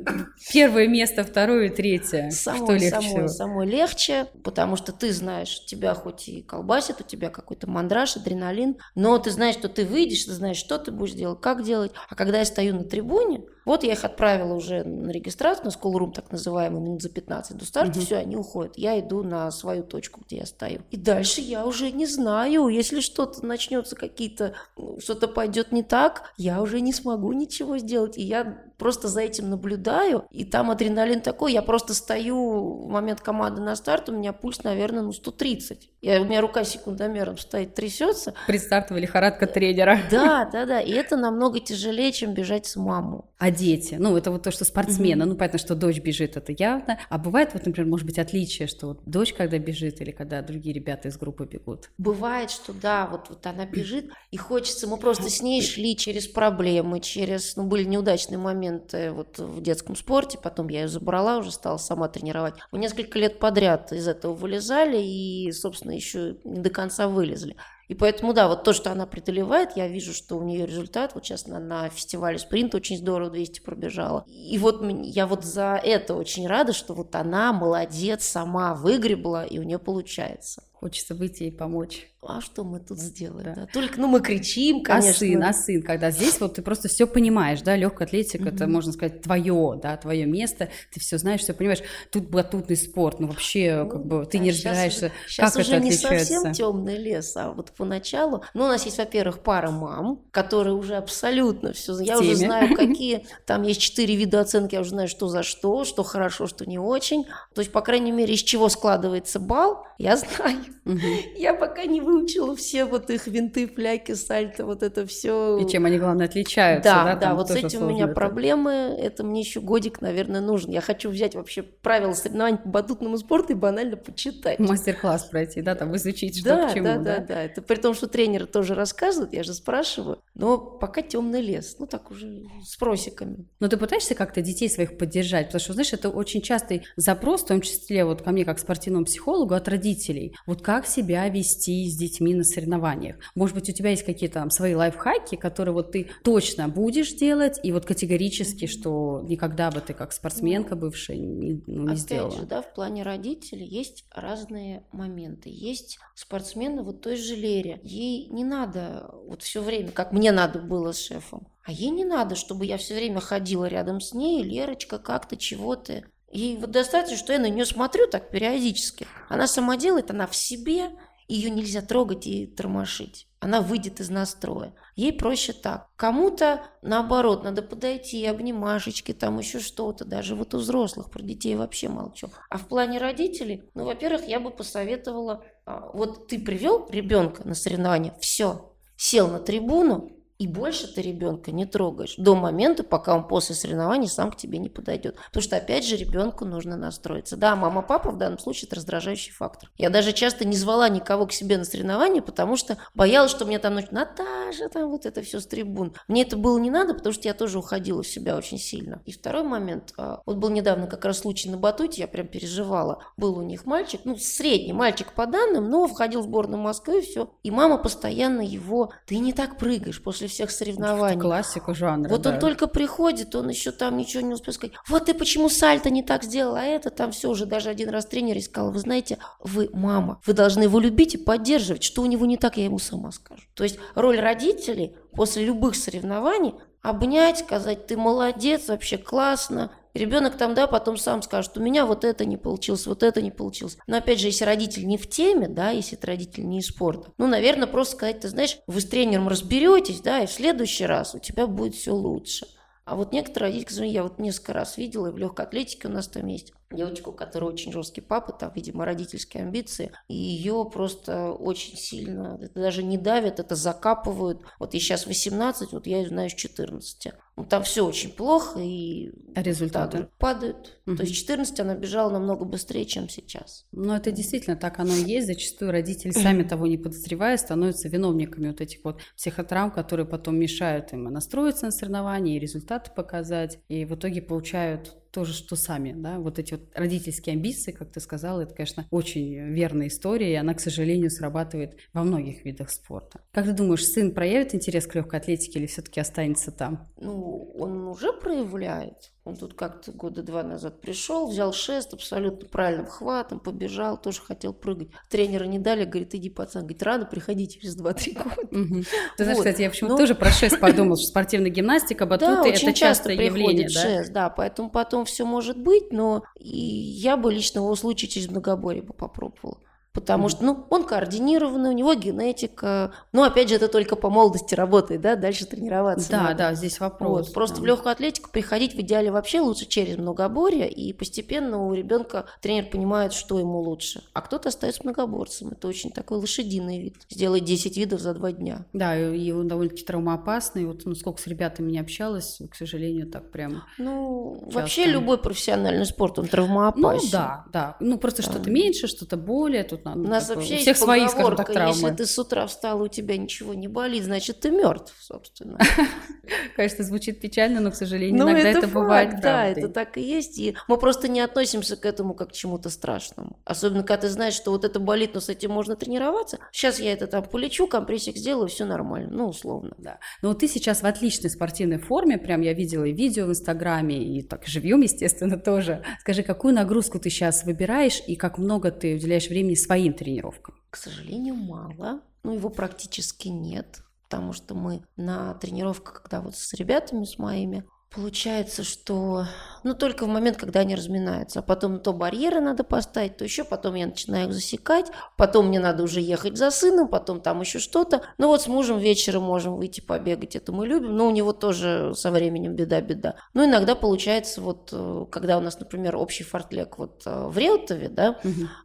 первое место, второе третье. Самой, что легче? Самой, самой легче, потому что ты знаешь, тебя хоть и колбасит, у тебя какой-то мандраж, адреналин, но ты знаешь, что ты выйдешь, ты знаешь, что ты будешь делать, как делать. А когда я стою на трибуне, вот я их отправила уже на регистрацию, на school room так называемый, минут за 15 до старта, угу. все, они уходят. Я иду на свою точку, где я стою. И дальше я уже не знаю, если что-то начнется, какие-то, что-то пойдет не так, я уже не смогу ничего сделать. И я просто за этим наблюдаю, и там адреналин такой, я просто стою в момент команды на старт, у меня пульс, наверное, ну 130. Я, у меня рука секундомером стоит, трясется. Предстартовая лихорадка тренера. Да, да, да, и это намного тяжелее, чем бежать с маму. А дети? Ну, это вот то, что спортсмены, mm-hmm. ну, понятно, что дочь бежит, это явно. А бывает вот, например, может быть, отличие, что вот дочь когда бежит или когда другие ребята из группы бегут? Бывает, что да, вот, вот она бежит, и хочется, мы просто с ней шли через проблемы, через, ну, были неудачные моменты вот в детском спорте, потом я ее забрала, уже стала сама тренировать. Мы несколько лет подряд из этого вылезали и, собственно, еще не до конца вылезли. И поэтому, да, вот то, что она преодолевает, я вижу, что у нее результат. Вот сейчас она на фестивале спринт очень здорово 200 пробежала. И вот я вот за это очень рада, что вот она молодец, сама выгребла, и у нее получается. Хочется выйти и помочь а что мы тут сделали? Да. Да? Только, ну, мы кричим, конечно. А сын, а сын, когда здесь вот ты просто все понимаешь, да, легкая атлетика, mm-hmm. это, можно сказать, твое, да, твое место, ты все знаешь, все понимаешь. Тут батутный спорт, ну, вообще, ну, как бы, ты да, не разбираешься, сейчас, как сейчас это отличается. Сейчас уже не совсем темный лес, а вот поначалу, ну, у нас есть, во-первых, пара мам, которые уже абсолютно все, я уже знаю, какие, там есть четыре вида оценки, я уже знаю, что за что, что хорошо, что не очень. То есть, по крайней мере, из чего складывается балл, я знаю. Я пока не выучила все вот их винты, фляки, сальто, вот это все. И чем они, главное, отличаются, да? Да, да, вот с этим у меня это. проблемы, это мне еще годик, наверное, нужен. Я хочу взять вообще правила соревнований по батутному спорту и банально почитать. Мастер-класс пройти, да, там изучить, что да, к чему, да? Да, да, да. Это при том, что тренеры тоже рассказывают, я же спрашиваю, но пока темный лес, ну так уже с просеками. Но ты пытаешься как-то детей своих поддержать, потому что, знаешь, это очень частый запрос, в том числе вот ко мне как спортивному психологу от родителей. Вот как себя вести с детьми на соревнованиях. Может быть, у тебя есть какие-то там свои лайфхаки, которые вот ты точно будешь делать, и вот категорически, что никогда бы ты как спортсменка бывшая не, ну, не Опять сделала. же, да, в плане родителей есть разные моменты. Есть спортсмены вот той же Лере. Ей не надо вот все время, как мне надо было с шефом. А ей не надо, чтобы я все время ходила рядом с ней, Лерочка, как ты, чего ты. Ей вот достаточно, что я на нее смотрю так периодически. Она сама делает, она в себе, ее нельзя трогать и тормошить. Она выйдет из настроя. Ей проще так. Кому-то, наоборот, надо подойти, обнимашечки, там еще что-то. Даже вот у взрослых, про детей вообще молчу. А в плане родителей, ну, во-первых, я бы посоветовала, а, вот ты привел ребенка на соревнования, все, сел на трибуну, и больше ты ребенка не трогаешь до момента, пока он после соревнований сам к тебе не подойдет. Потому что, опять же, ребенку нужно настроиться. Да, мама, папа в данном случае это раздражающий фактор. Я даже часто не звала никого к себе на соревнования, потому что боялась, что мне там ночь Наташа, там вот это все с трибун. Мне это было не надо, потому что я тоже уходила в себя очень сильно. И второй момент. А, вот был недавно как раз случай на батуте, я прям переживала. Был у них мальчик, ну, средний мальчик по данным, но входил в сборную Москвы, все. И мама постоянно его, ты не так прыгаешь после всех соревнований. Классика жанра. Вот да. он только приходит, он еще там ничего не успел сказать. Вот ты почему сальто не так сделал, а это там все уже даже один раз тренер искал. Вы знаете, вы мама, вы должны его любить и поддерживать. Что у него не так, я ему сама скажу. То есть роль родителей после любых соревнований обнять, сказать, ты молодец, вообще классно, Ребенок там, да, потом сам скажет, у меня вот это не получилось, вот это не получилось. Но опять же, если родитель не в теме, да, если это родитель не из спорта, ну, наверное, просто сказать, ты знаешь, вы с тренером разберетесь, да, и в следующий раз у тебя будет все лучше. А вот некоторые родители, я вот несколько раз видела, и в легкой атлетике у нас там есть девочку, которая очень жесткий папа, там, видимо, родительские амбиции, и ее просто очень сильно, это даже не давят, это закапывают. Вот ей сейчас 18, вот я ее знаю с 14. Ну, там все очень плохо, и результаты падают. Угу. То есть 14 она бежала намного быстрее, чем сейчас. Ну, это действительно так оно и есть. Зачастую родители, сами того не подозревая, становятся виновниками вот этих вот психотравм, которые потом мешают им настроиться на соревнования и результаты показать, и в итоге получают тоже, что сами, да, вот эти вот родительские амбиции, как ты сказала, это, конечно, очень верная история, и она, к сожалению, срабатывает во многих видах спорта. Как ты думаешь, сын проявит интерес к легкой атлетике или все-таки останется там? Ну, он уже проявляет. Он тут как-то года два назад пришел, взял шест абсолютно правильным хватом, побежал, тоже хотел прыгать. Тренера не дали, говорит, иди, пацан. Говорит, рано, приходите через 2-3 года. Ты знаешь, кстати, я почему-то тоже про шест подумал, что спортивная гимнастика, батуты – это частое явление. Шест, да, поэтому потом все может быть, но я бы лично его случае через многоборье бы попробовала. Потому что, ну, он координированный, у него генетика. Ну, опять же, это только по молодости работает, да, дальше тренироваться. Да, надо. да, здесь вопрос. Вот. Просто да. в легкую атлетику приходить в идеале вообще лучше через многоборье, и постепенно у ребенка тренер понимает, что ему лучше. А кто-то остается многоборцем. Это очень такой лошадиный вид. Сделать 10 видов за два дня. Да, и он довольно-таки травмоопасный. Вот ну, сколько с ребятами не общалась, к сожалению, так прям. Ну, часто. вообще любой профессиональный спорт, он травмоопасен. Ну да, да. Ну просто что-то меньше, что-то более. Тут надо У нас такое- вообще у есть всех свои, скажем так, травмы. если ты с утра встал, у тебя ничего не болит, значит, ты мертв, собственно. Конечно, звучит печально, но, к сожалению, Ну, иногда это, бывает Да, это так и есть. И мы просто не относимся к этому как к чему-то страшному. Особенно, когда ты знаешь, что вот это болит, но с этим можно тренироваться. Сейчас я это там полечу, компрессик сделаю, все нормально. Ну, условно. Да. Но вот ты сейчас в отличной спортивной форме, прям я видела и видео в Инстаграме, и так живьем, естественно, тоже. Скажи, какую нагрузку ты сейчас выбираешь и как много ты уделяешь времени своим тренировкам? К сожалению, мало. Ну, его практически нет. Потому что мы на тренировках, когда вот с ребятами, с моими, Получается, что ну только в момент, когда они разминаются, а потом то барьеры надо поставить, то еще потом я начинаю их засекать, потом мне надо уже ехать за сыном, потом там еще что-то. Ну вот с мужем вечером можем выйти побегать, это мы любим, но у него тоже со временем беда-беда. Ну иногда получается вот, э, когда у нас, например, общий фортлек вот э, в Реутове, да,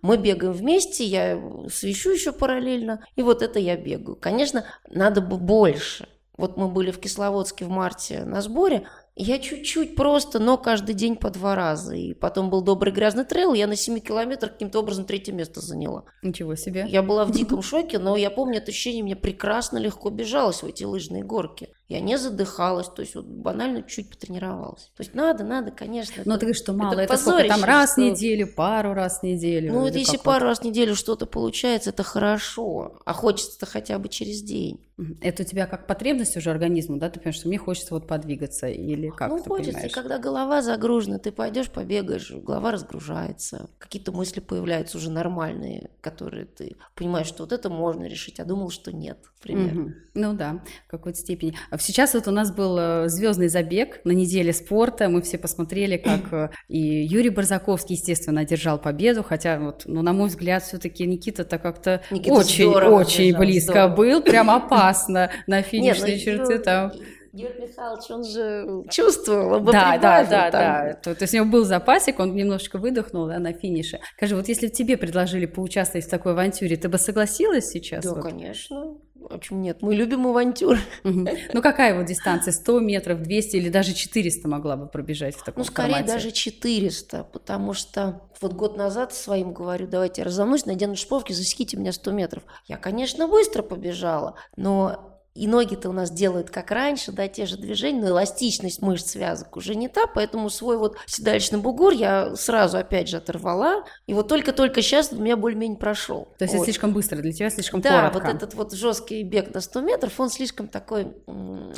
мы бегаем вместе, я свищу еще параллельно, и вот это я бегаю. Конечно, надо бы больше. Вот мы были в Кисловодске в марте на сборе, я чуть-чуть просто, но каждый день по два раза. И потом был добрый грязный трейл, я на 7 километрах каким-то образом третье место заняла. Ничего себе. Я была в диком шоке, но я помню это ощущение, мне прекрасно легко бежалось в эти лыжные горки. Я не задыхалась, то есть вот банально чуть потренировалась. То есть надо, надо, конечно. Но это- ты говоришь, что мало, это, сколько позорище, там раз в неделю, пару раз в неделю? Ну, вот если пару раз в неделю что-то получается, это хорошо. А хочется-то хотя бы через день. Это у тебя как потребность уже организму, да? Ты понимаешь, что мне хочется вот подвигаться или как ну, хочется, понимаешь? и когда голова загружена, ты пойдешь, побегаешь, голова разгружается, какие-то мысли появляются уже нормальные, которые ты понимаешь, что вот это можно решить, а думал, что нет, например. Мгм. Ну да, в какой-то степени. А Сейчас вот у нас был звездный забег на неделе спорта. Мы все посмотрели, как э, и Юрий Барзаковский, естественно, одержал победу. Хотя, вот, ну, на мой взгляд, все-таки Никита-то как-то Никита очень, здорово очень бежал, близко здорово. был. Прям опасно на Нет, финишной ну, черте там. Юрий Михайлович, он же чувствовал, Да, да, да, там. да. То, то есть у него был запасик, он немножечко выдохнул да, на финише. Скажи, вот если бы тебе предложили поучаствовать в такой авантюре, ты бы согласилась сейчас? Да, вот? конечно. А Почему нет? Мы любим авантюры. Ну какая вот дистанция? 100 метров, 200 или даже 400 могла бы пробежать в таком Ну, скорее формате? даже 400, потому что вот год назад своим говорю, давайте я разомнусь, надену шповки, засеките меня 100 метров. Я, конечно, быстро побежала, но и ноги-то у нас делают как раньше, да, те же движения, но эластичность мышц связок уже не та, поэтому свой вот седалищный бугор я сразу опять же оторвала, и вот только-только сейчас у меня более-менее прошел. То есть это Вот. слишком быстро, для тебя слишком Да, коротко. вот этот вот жесткий бег на 100 метров, он слишком такой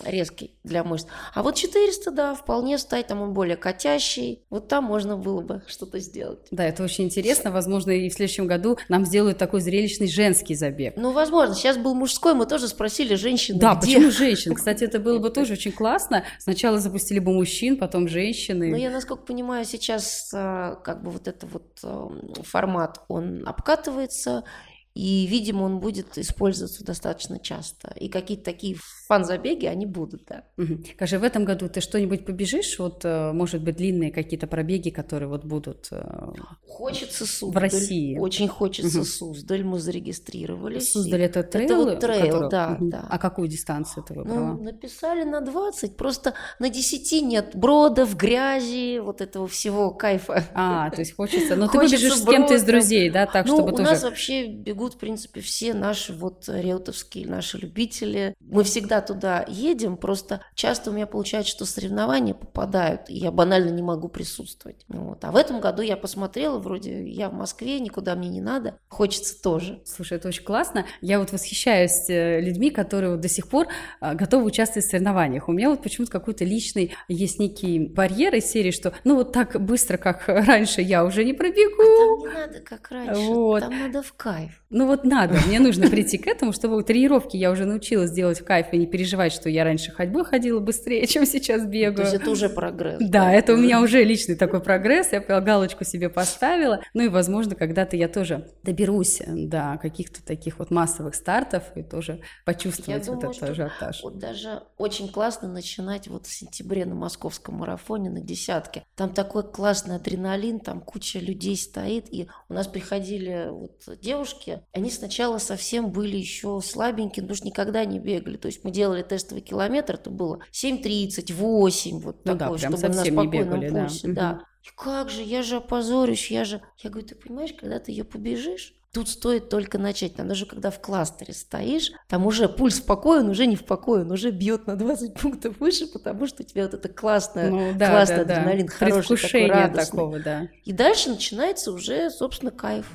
резкий для мышц. А вот 400, да, вполне стать, там он более котящий. Вот там можно было бы что-то сделать. Да, это очень интересно. Возможно, и в следующем году нам сделают такой зрелищный женский забег. Ну, возможно, сейчас был мужской, мы тоже спросили женщины, Да, где. почему женщин? Кстати, это было бы тоже очень классно. Сначала запустили бы мужчин, потом женщины. Но я, насколько понимаю, сейчас а, как бы вот это вот ам, формат, он обкатывается, и, видимо, он будет использоваться достаточно часто. И какие-то такие фан-забеги, они будут, да. Мгм. Скажи, в этом году ты что-нибудь побежишь? Вот, э, может быть, длинные какие-то пробеги, которые вот будут... э, Хочется Суздаль. России. Очень хочется Мгм. Суздаль. Мы зарегистрировались. Суздаль это трейл? вот трейл, который- да, да. А какую дистанцию ты выбрала? Ну, написали на 20, просто на 10 нет бродов, грязи, вот этого всего кайфа. А, то есть хочется... Но ты Хочется выбежишь с кем-то из друзей, да, так, ну, чтобы у тоже... нас вообще бегут, в принципе, все наши вот реутовские, наши любители. Мы всегда туда едем, просто часто у меня получается, что соревнования попадают, и я банально не могу присутствовать. Вот. А в этом году я посмотрела, вроде я в Москве, никуда мне не надо, хочется тоже. Слушай, это очень классно. Я вот восхищаюсь э, людьми, которые вот до сих пор а, готовы участвовать в соревнованиях. У меня вот почему-то какой-то личный есть некий барьер из серии, что ну вот так быстро, как раньше, я уже не пробегу. Там не надо, как раньше, Вот. там надо в кайф. Ну вот надо, мне нужно прийти к этому, чтобы тренировки я уже научилась делать в кайф и не переживать, что я раньше ходьбой ходила быстрее, чем сейчас бегаю. То есть это уже прогресс. Да, да, это у меня уже личный такой прогресс, я галочку себе поставила. Ну и, возможно, когда-то я тоже доберусь до каких-то таких вот массовых стартов и тоже почувствовать я вот думаю, этот ажиотаж. Вот даже очень классно начинать вот в сентябре на московском марафоне на десятке. Там такой классный адреналин, там куча людей стоит, и у нас приходили вот девушки, они сначала совсем были еще слабенькие, потому что никогда не бегали. То есть мы делали тестовый километр, это было 7.30, 8, вот ну такое, да, чтобы на спокойном бегали, пульсе. Да. да. И как же, я же опозорюсь, я же... Я говорю, ты понимаешь, когда ты ее побежишь, Тут стоит только начать. Там даже когда в кластере стоишь, там уже пульс в покое, он уже не в покое, он уже бьет на 20 пунктов выше, потому что у тебя вот это классное, ну, да, классный да, адреналин, да. хороший, такой радостный. Такого, да. И дальше начинается уже, собственно, кайф.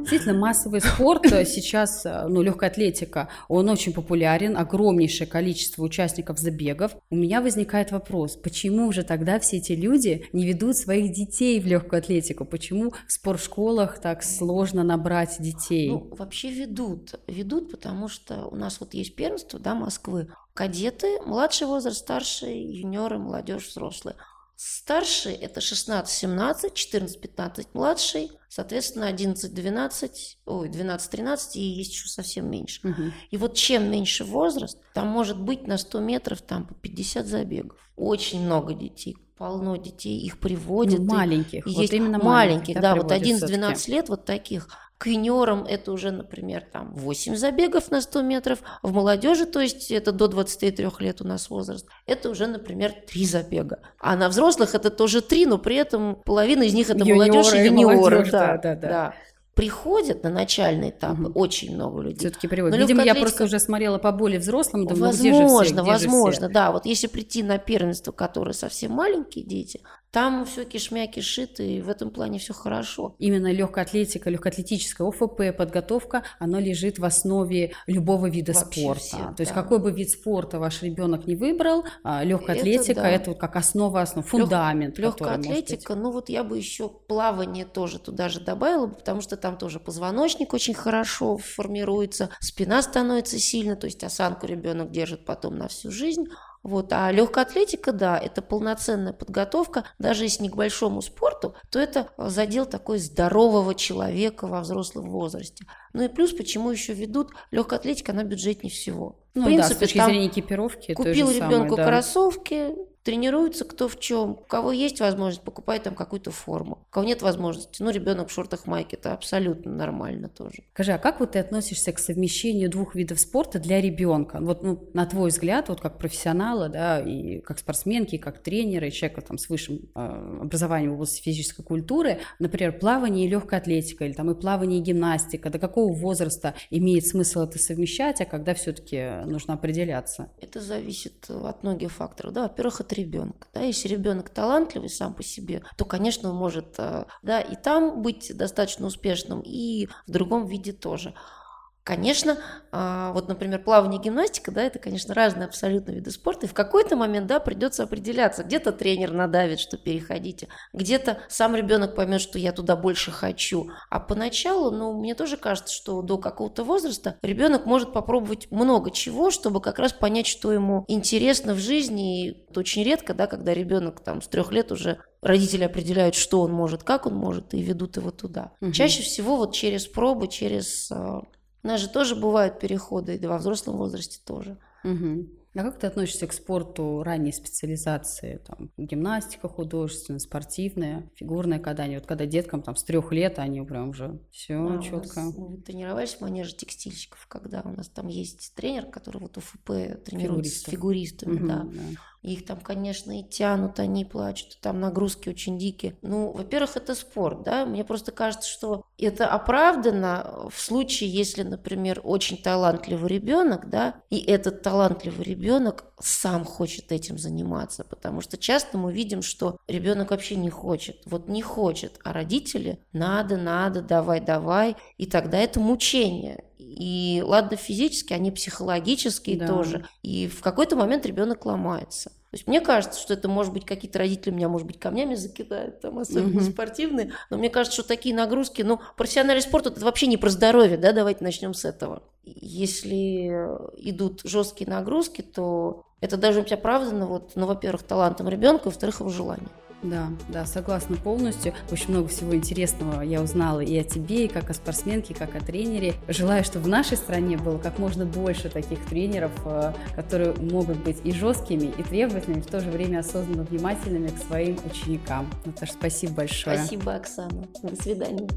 Действительно, массовый спорт э, сейчас, э, ну, легкая атлетика, он очень популярен, огромнейшее количество участников забегов. У меня возникает вопрос, почему же тогда все эти люди не ведут своих детей в легкую атлетику? Почему в спортшколах так сложно набрать детей? Ну, вообще ведут. Ведут, потому что у нас вот есть первенство, да, Москвы. Кадеты, младший возраст, старшие, юниоры, молодежь, взрослые. Старший – это 16-17, 14-15 младший, соответственно, 11-12, ой, 12-13 и есть еще совсем меньше. Угу. И вот чем меньше возраст, там может быть на 100 метров там по 50 забегов. Очень много детей, полно детей, их приводят. Ну, маленьких, и, вот есть именно маленьких, маленьких да, да вот 11-12 лет, вот таких. К юниорам это уже, например, там 8 забегов на 100 метров. В молодежи, то есть это до 23 лет у нас возраст, это уже, например, 3 забега. А на взрослых это тоже 3, но при этом половина из них это юниоры молодежь и юниоры. Молодежь, да, да, да. да приходят на начальный этап угу. очень много людей. Все-таки приводят. Но Видимо, я просто уже смотрела по более взрослым, думаю, возможно, где же все, где возможно, же все? да. Вот если прийти на первенство, которые совсем маленькие дети, там все кишмя кишит, и в этом плане все хорошо. Именно легкая атлетика, легкоатлетическая ОФП, подготовка, оно лежит в основе любого вида Вообще спорта. Все, То да. есть какой бы вид спорта ваш ребенок не выбрал, а, легкая это, атлетика да. это вот как основа, основ, фундамент. Легкая атлетика, ну вот я бы еще плавание тоже туда же добавила, потому что там тоже позвоночник очень хорошо формируется, спина становится сильно, то есть осанку ребенок держит потом на всю жизнь. Вот. А легкая атлетика, да, это полноценная подготовка. Даже если не к большому спорту, то это задел такой здорового человека во взрослом возрасте. Ну и плюс, почему еще ведут, легкая атлетика, она бюджетнее всего. Ну, в принципе, да, с точки зрения экипировки. Купил ребенку да. кроссовки, тренируется кто в чем. У кого есть возможность, покупает там какую-то форму. У кого нет возможности, ну, ребенок в шортах майке, это абсолютно нормально тоже. Скажи, а как вот ты относишься к совмещению двух видов спорта для ребенка? Вот, ну, на твой взгляд, вот как профессионала, да, и как спортсменки, и как тренера, и человека там с высшим э, образованием в области физической культуры, например, плавание и легкая атлетика, или там и плавание и гимнастика, до какого возраста имеет смысл это совмещать, а когда все-таки нужно определяться? Это зависит от многих факторов, да, во-первых, от ребенка. Да? Если ребенок талантливый сам по себе, то, конечно, он может э, да, и там быть достаточно успешным, и в другом виде тоже. Конечно, а, вот, например, плавание и гимнастика, да, это, конечно, разные абсолютно виды спорта, и в какой-то момент, да, придется определяться. Где-то тренер надавит, что переходите, где-то сам ребенок поймет, что я туда больше хочу. А поначалу, ну, мне тоже кажется, что до какого-то возраста ребенок может попробовать много чего, чтобы как раз понять, что ему интересно в жизни. И это очень редко, да, когда ребенок там с трех лет уже родители определяют, что он может, как он может, и ведут его туда. Угу. Чаще всего вот через пробы, через а, у нас же тоже бывают переходы, и во взрослом возрасте тоже. Угу. А как ты относишься к спорту ранней специализации? Там, гимнастика художественная, спортивная, фигурное кадание. Вот когда деткам там с трех лет они прям уже все а, четко. Мы тренировались в манеже текстильщиков, когда у нас там есть тренер, который вот УФП тренирует с фигуристами, угу, да. да. Их там, конечно, и тянут, они плачут, там нагрузки очень дикие. Ну, во-первых, это спорт, да. Мне просто кажется, что это оправдано в случае, если, например, очень талантливый ребенок, да, и этот талантливый ребенок сам хочет этим заниматься, потому что часто мы видим, что ребенок вообще не хочет, вот не хочет, а родители надо, надо, давай, давай, и тогда это мучение. И ладно физически, они психологические да. тоже. И в какой-то момент ребенок ломается. То есть мне кажется, что это может быть какие-то родители меня, может быть, камнями закидают, там, особенно mm-hmm. спортивные, но мне кажется, что такие нагрузки, ну, профессиональный спорт это вообще не про здоровье, да, давайте начнем с этого. Если идут жесткие нагрузки, то это должно быть оправдано, вот, ну, во-первых, талантом ребенка, во-вторых, его желанием. Да, да, согласна полностью. Очень много всего интересного я узнала и о тебе, и как о спортсменке, и как о тренере. Желаю, чтобы в нашей стране было как можно больше таких тренеров, э, которые могут быть и жесткими, и требовательными, в то же время осознанно внимательными к своим ученикам. Наташа, спасибо большое. Спасибо, Оксана. До свидания.